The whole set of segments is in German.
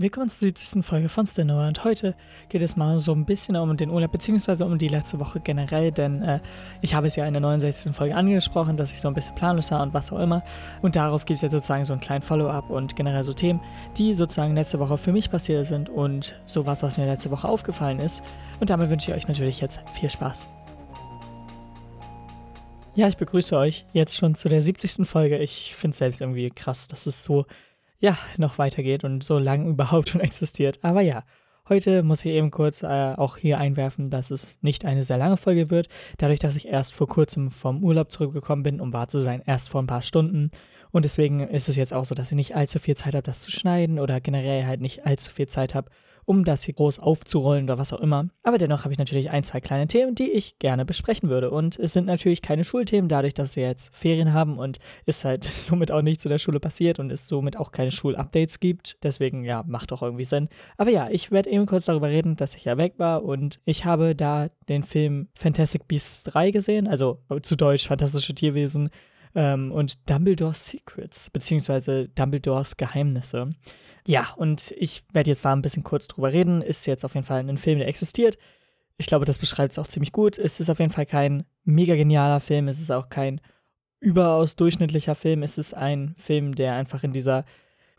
Willkommen zur 70. Folge von Stenoa und heute geht es mal so ein bisschen um den Urlaub, beziehungsweise um die letzte Woche generell, denn äh, ich habe es ja in der 69. Folge angesprochen, dass ich so ein bisschen planlos war und was auch immer und darauf gibt es jetzt sozusagen so einen kleinen Follow-up und generell so Themen, die sozusagen letzte Woche für mich passiert sind und sowas, was mir letzte Woche aufgefallen ist und damit wünsche ich euch natürlich jetzt viel Spaß. Ja, ich begrüße euch jetzt schon zu der 70. Folge. Ich finde es selbst irgendwie krass, dass es so ja, noch weitergeht und so lange überhaupt schon existiert. Aber ja, heute muss ich eben kurz äh, auch hier einwerfen, dass es nicht eine sehr lange Folge wird, dadurch, dass ich erst vor kurzem vom Urlaub zurückgekommen bin, um wahr zu sein, erst vor ein paar Stunden. Und deswegen ist es jetzt auch so, dass ich nicht allzu viel Zeit habe, das zu schneiden oder generell halt nicht allzu viel Zeit habe, um das hier groß aufzurollen oder was auch immer. Aber dennoch habe ich natürlich ein, zwei kleine Themen, die ich gerne besprechen würde. Und es sind natürlich keine Schulthemen, dadurch, dass wir jetzt Ferien haben und es halt somit auch nichts in der Schule passiert und es somit auch keine Schulupdates gibt. Deswegen, ja, macht doch irgendwie Sinn. Aber ja, ich werde eben kurz darüber reden, dass ich ja weg war und ich habe da den Film Fantastic Beasts 3 gesehen, also zu Deutsch Fantastische Tierwesen ähm, und Dumbledore's Secrets, beziehungsweise Dumbledores Geheimnisse. Ja, und ich werde jetzt da ein bisschen kurz drüber reden. Ist jetzt auf jeden Fall ein Film, der existiert. Ich glaube, das beschreibt es auch ziemlich gut. Es ist auf jeden Fall kein mega genialer Film. Es ist auch kein überaus durchschnittlicher Film. Es ist ein Film, der einfach in dieser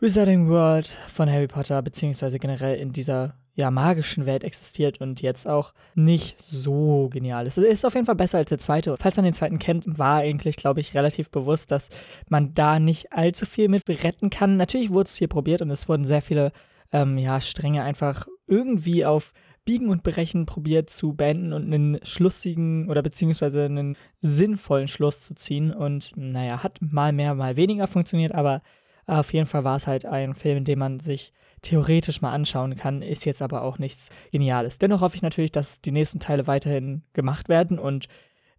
Wizarding World von Harry Potter, beziehungsweise generell in dieser ja, magischen Welt existiert und jetzt auch nicht so genial ist. Es ist auf jeden Fall besser als der zweite. Falls man den zweiten kennt, war eigentlich, glaube ich, relativ bewusst, dass man da nicht allzu viel mit retten kann. Natürlich wurde es hier probiert und es wurden sehr viele ähm, ja, Stränge einfach irgendwie auf Biegen und Brechen probiert zu beenden und einen schlussigen oder beziehungsweise einen sinnvollen Schluss zu ziehen. Und naja, hat mal mehr, mal weniger funktioniert, aber auf jeden Fall war es halt ein Film, dem man sich theoretisch mal anschauen kann, ist jetzt aber auch nichts Geniales. Dennoch hoffe ich natürlich, dass die nächsten Teile weiterhin gemacht werden und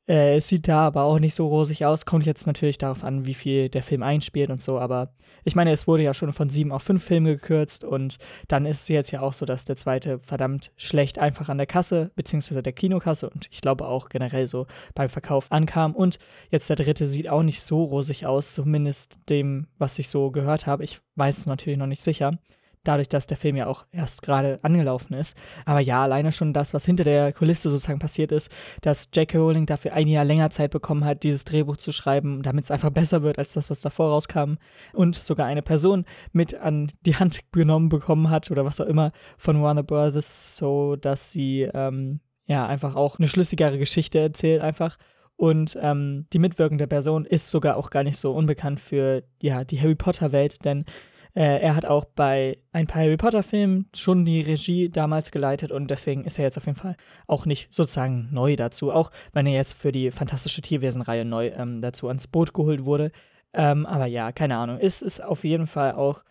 äh, es sieht da aber auch nicht so rosig aus. Kommt jetzt natürlich darauf an, wie viel der Film einspielt und so. Aber ich meine, es wurde ja schon von sieben auf fünf Filme gekürzt. Und dann ist es jetzt ja auch so, dass der zweite verdammt schlecht einfach an der Kasse, beziehungsweise der Kinokasse und ich glaube auch generell so beim Verkauf ankam. Und jetzt der dritte sieht auch nicht so rosig aus, zumindest dem, was ich so gehört habe. Ich weiß es natürlich noch nicht sicher dadurch, dass der Film ja auch erst gerade angelaufen ist. Aber ja, alleine schon das, was hinter der Kulisse sozusagen passiert ist, dass J.K. Rowling dafür ein Jahr länger Zeit bekommen hat, dieses Drehbuch zu schreiben, damit es einfach besser wird als das, was davor rauskam. Und sogar eine Person mit an die Hand genommen bekommen hat oder was auch immer von Warner Brothers, so dass sie ähm, ja einfach auch eine schlüssigere Geschichte erzählt einfach. Und ähm, die mitwirkende Person ist sogar auch gar nicht so unbekannt für ja, die Harry Potter-Welt, denn äh, er hat auch bei ein paar Harry Potter-Filmen schon die Regie damals geleitet und deswegen ist er jetzt auf jeden Fall auch nicht sozusagen neu dazu, auch wenn er jetzt für die Fantastische Tierwesen-Reihe neu ähm, dazu ans Boot geholt wurde. Ähm, aber ja, keine Ahnung. Es ist auf jeden Fall auch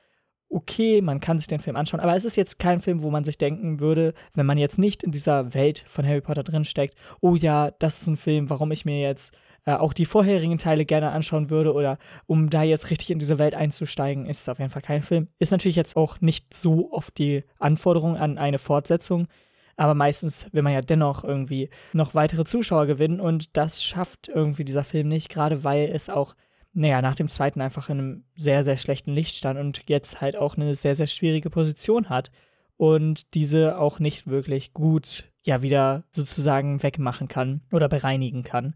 okay, man kann sich den Film anschauen, aber es ist jetzt kein Film, wo man sich denken würde, wenn man jetzt nicht in dieser Welt von Harry Potter drinsteckt, oh ja, das ist ein Film, warum ich mir jetzt äh, auch die vorherigen Teile gerne anschauen würde oder um da jetzt richtig in diese Welt einzusteigen, ist es auf jeden Fall kein Film. Ist natürlich jetzt auch nicht so oft die Anforderung an eine Fortsetzung, aber meistens will man ja dennoch irgendwie noch weitere Zuschauer gewinnen und das schafft irgendwie dieser Film nicht, gerade weil es auch naja, nach dem zweiten einfach in einem sehr, sehr schlechten Licht stand und jetzt halt auch eine sehr, sehr schwierige Position hat und diese auch nicht wirklich gut ja wieder sozusagen wegmachen kann oder bereinigen kann.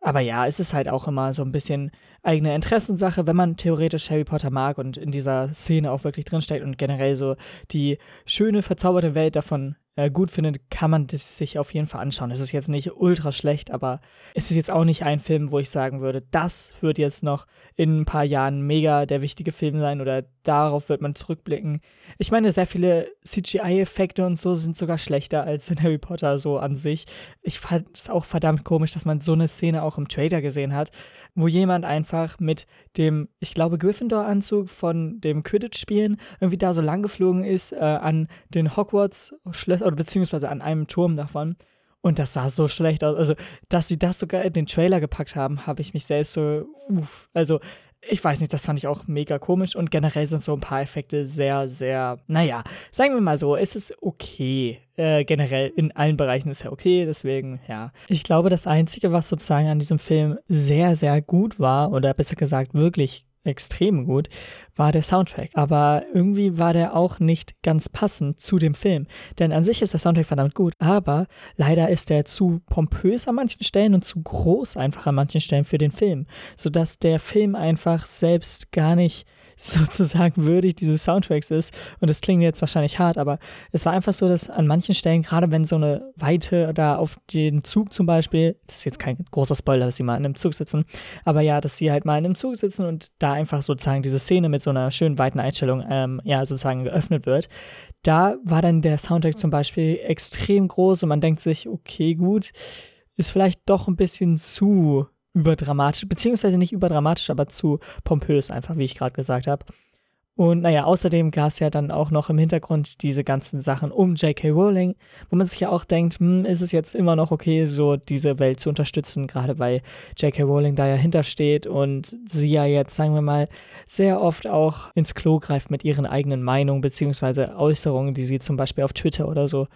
Aber ja, es ist halt auch immer so ein bisschen eigene Interessensache, wenn man theoretisch Harry Potter mag und in dieser Szene auch wirklich drinsteckt und generell so die schöne, verzauberte Welt davon äh, gut findet, kann man das sich auf jeden Fall anschauen. Es ist jetzt nicht ultra schlecht, aber es ist jetzt auch nicht ein Film, wo ich sagen würde, das wird jetzt noch in ein paar Jahren mega der wichtige Film sein oder darauf wird man zurückblicken. Ich meine, sehr viele CGI-Effekte und so sind sogar schlechter als in Harry Potter so an sich. Ich fand es auch verdammt komisch, dass man so eine Szene auch im Trailer gesehen hat, wo jemand einfach mit dem, ich glaube, Gryffindor-Anzug von dem Quidditch-Spielen irgendwie da so lang geflogen ist äh, an den Hogwarts-Schlössern oder beziehungsweise an einem Turm davon. Und das sah so schlecht aus. Also, dass sie das sogar in den Trailer gepackt haben, habe ich mich selbst so, uff. Also, ich weiß nicht, das fand ich auch mega komisch. Und generell sind so ein paar Effekte sehr, sehr, naja, sagen wir mal so, es ist okay. Äh, generell in allen Bereichen ist ja okay, deswegen, ja. Ich glaube, das Einzige, was sozusagen an diesem Film sehr, sehr gut war, oder besser gesagt wirklich extrem gut, war der Soundtrack. Aber irgendwie war der auch nicht ganz passend zu dem Film. Denn an sich ist der Soundtrack verdammt gut, aber leider ist der zu pompös an manchen Stellen und zu groß einfach an manchen Stellen für den Film, sodass der Film einfach selbst gar nicht sozusagen würdig dieses Soundtracks ist. Und das klingt jetzt wahrscheinlich hart, aber es war einfach so, dass an manchen Stellen, gerade wenn so eine Weite da auf den Zug zum Beispiel, das ist jetzt kein großer Spoiler, dass sie mal in einem Zug sitzen, aber ja, dass sie halt mal in einem Zug sitzen und da einfach sozusagen diese Szene mit so einer schönen weiten Einstellung, ähm, ja, sozusagen geöffnet wird. Da war dann der Soundtrack zum Beispiel extrem groß und man denkt sich, okay, gut, ist vielleicht doch ein bisschen zu überdramatisch, beziehungsweise nicht überdramatisch, aber zu pompös, einfach wie ich gerade gesagt habe. Und naja, außerdem gab es ja dann auch noch im Hintergrund diese ganzen Sachen um J.K. Rowling, wo man sich ja auch denkt, hm, ist es jetzt immer noch okay, so diese Welt zu unterstützen, gerade weil J.K. Rowling da ja hintersteht und sie ja jetzt, sagen wir mal, sehr oft auch ins Klo greift mit ihren eigenen Meinungen, beziehungsweise Äußerungen, die sie zum Beispiel auf Twitter oder so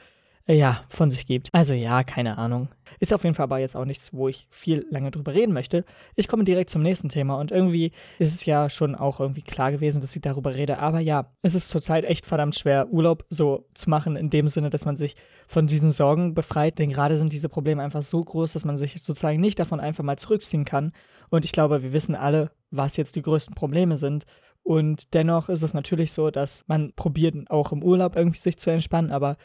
ja, von sich gibt. Also ja, keine Ahnung. Ist auf jeden Fall aber jetzt auch nichts, wo ich viel lange drüber reden möchte. Ich komme direkt zum nächsten Thema und irgendwie ist es ja schon auch irgendwie klar gewesen, dass ich darüber rede. Aber ja, es ist zurzeit echt verdammt schwer, Urlaub so zu machen, in dem Sinne, dass man sich von diesen Sorgen befreit. Denn gerade sind diese Probleme einfach so groß, dass man sich sozusagen nicht davon einfach mal zurückziehen kann. Und ich glaube, wir wissen alle, was jetzt die größten Probleme sind. Und dennoch ist es natürlich so, dass man probiert, auch im Urlaub irgendwie sich zu entspannen, aber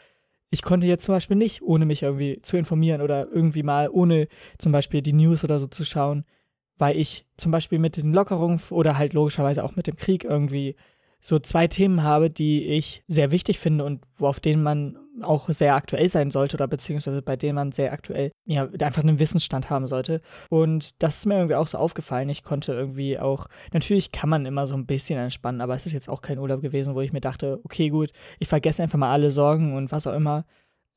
ich konnte jetzt zum Beispiel nicht, ohne mich irgendwie zu informieren oder irgendwie mal ohne zum Beispiel die News oder so zu schauen, weil ich zum Beispiel mit den Lockerungen oder halt logischerweise auch mit dem Krieg irgendwie so zwei Themen habe, die ich sehr wichtig finde und auf denen man auch sehr aktuell sein sollte oder beziehungsweise bei denen man sehr aktuell ja einfach einen Wissensstand haben sollte. Und das ist mir irgendwie auch so aufgefallen. Ich konnte irgendwie auch, natürlich kann man immer so ein bisschen entspannen, aber es ist jetzt auch kein Urlaub gewesen, wo ich mir dachte, okay, gut, ich vergesse einfach mal alle Sorgen und was auch immer.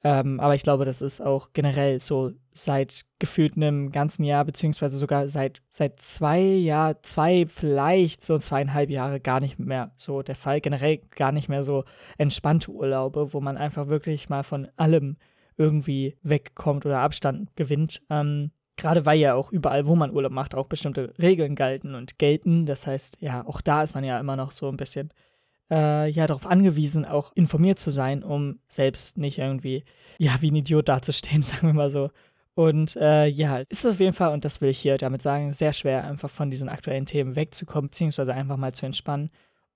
Ähm, aber ich glaube, das ist auch generell so seit gefühlt einem ganzen Jahr, beziehungsweise sogar seit, seit zwei Jahr, zwei, vielleicht so zweieinhalb Jahre gar nicht mehr so der Fall. Generell gar nicht mehr so entspannte Urlaube, wo man einfach wirklich mal von allem irgendwie wegkommt oder Abstand gewinnt. Ähm, Gerade weil ja auch überall, wo man Urlaub macht, auch bestimmte Regeln galten und gelten. Das heißt, ja, auch da ist man ja immer noch so ein bisschen äh, ja darauf angewiesen, auch informiert zu sein, um selbst nicht irgendwie, ja, wie ein Idiot dazustehen, sagen wir mal so. Und äh, ja, ist auf jeden Fall, und das will ich hier damit sagen, sehr schwer, einfach von diesen aktuellen Themen wegzukommen, beziehungsweise einfach mal zu entspannen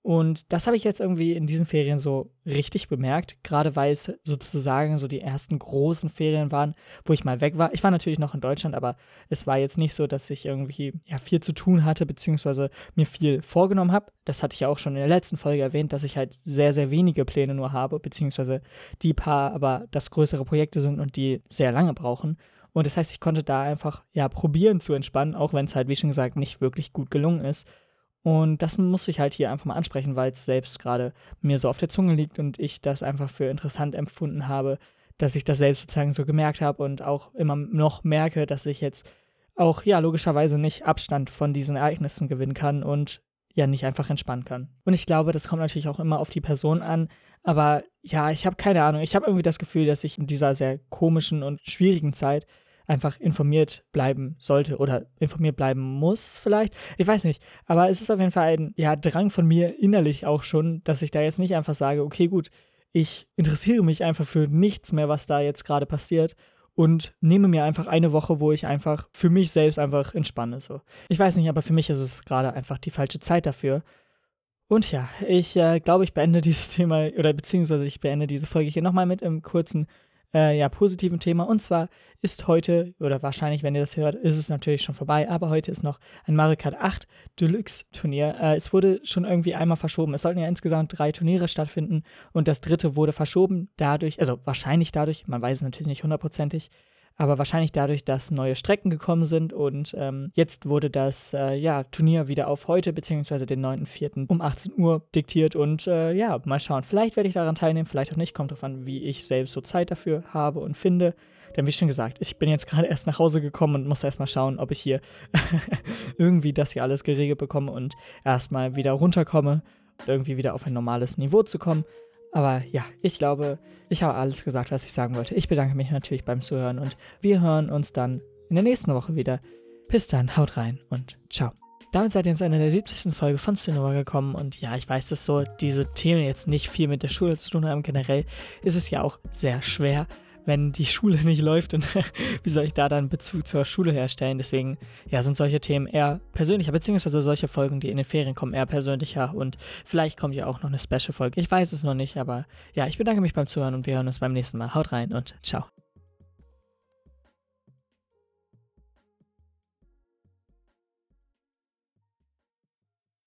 und das habe ich jetzt irgendwie in diesen Ferien so richtig bemerkt, gerade weil es sozusagen so die ersten großen Ferien waren, wo ich mal weg war. Ich war natürlich noch in Deutschland, aber es war jetzt nicht so, dass ich irgendwie ja, viel zu tun hatte, beziehungsweise mir viel vorgenommen habe. Das hatte ich ja auch schon in der letzten Folge erwähnt, dass ich halt sehr, sehr wenige Pläne nur habe, beziehungsweise die paar aber das größere Projekte sind und die sehr lange brauchen. Und das heißt, ich konnte da einfach ja probieren zu entspannen, auch wenn es halt, wie schon gesagt, nicht wirklich gut gelungen ist. Und das muss ich halt hier einfach mal ansprechen, weil es selbst gerade mir so auf der Zunge liegt und ich das einfach für interessant empfunden habe, dass ich das selbst sozusagen so gemerkt habe und auch immer noch merke, dass ich jetzt auch, ja, logischerweise nicht Abstand von diesen Ereignissen gewinnen kann und ja, nicht einfach entspannen kann. Und ich glaube, das kommt natürlich auch immer auf die Person an, aber ja, ich habe keine Ahnung. Ich habe irgendwie das Gefühl, dass ich in dieser sehr komischen und schwierigen Zeit einfach informiert bleiben sollte oder informiert bleiben muss vielleicht. Ich weiß nicht. Aber es ist auf jeden Fall ein ja, Drang von mir innerlich auch schon, dass ich da jetzt nicht einfach sage, okay, gut, ich interessiere mich einfach für nichts mehr, was da jetzt gerade passiert und nehme mir einfach eine Woche, wo ich einfach für mich selbst einfach entspanne. So. Ich weiß nicht, aber für mich ist es gerade einfach die falsche Zeit dafür. Und ja, ich äh, glaube, ich beende dieses Thema oder beziehungsweise ich beende diese Folge hier nochmal mit einem kurzen äh, ja, positiven Thema. Und zwar ist heute, oder wahrscheinlich, wenn ihr das hört, ist es natürlich schon vorbei, aber heute ist noch ein Mario Kart 8 Deluxe Turnier. Äh, es wurde schon irgendwie einmal verschoben. Es sollten ja insgesamt drei Turniere stattfinden und das dritte wurde verschoben dadurch, also wahrscheinlich dadurch, man weiß es natürlich nicht hundertprozentig, aber wahrscheinlich dadurch, dass neue Strecken gekommen sind und ähm, jetzt wurde das äh, ja, Turnier wieder auf heute, beziehungsweise den 9.4. um 18 Uhr diktiert und äh, ja, mal schauen. Vielleicht werde ich daran teilnehmen, vielleicht auch nicht. Kommt darauf an, wie ich selbst so Zeit dafür habe und finde. Denn wie schon gesagt, ich bin jetzt gerade erst nach Hause gekommen und muss erstmal schauen, ob ich hier irgendwie das hier alles geregelt bekomme und erstmal wieder runterkomme und irgendwie wieder auf ein normales Niveau zu kommen. Aber ja, ich glaube, ich habe alles gesagt, was ich sagen wollte. Ich bedanke mich natürlich beim Zuhören und wir hören uns dann in der nächsten Woche wieder. Bis dann, haut rein und ciao. damit seid ihr ins Ende der 70. Folge von Cinema gekommen und ja, ich weiß, dass so diese Themen jetzt nicht viel mit der Schule zu tun haben. Generell ist es ja auch sehr schwer, wenn die Schule nicht läuft und wie soll ich da dann Bezug zur Schule herstellen? Deswegen, ja, sind solche Themen eher persönlicher, beziehungsweise solche Folgen, die in den Ferien kommen, eher persönlicher und vielleicht kommt ja auch noch eine Special-Folge. Ich weiß es noch nicht, aber ja, ich bedanke mich beim Zuhören und wir hören uns beim nächsten Mal. Haut rein und ciao.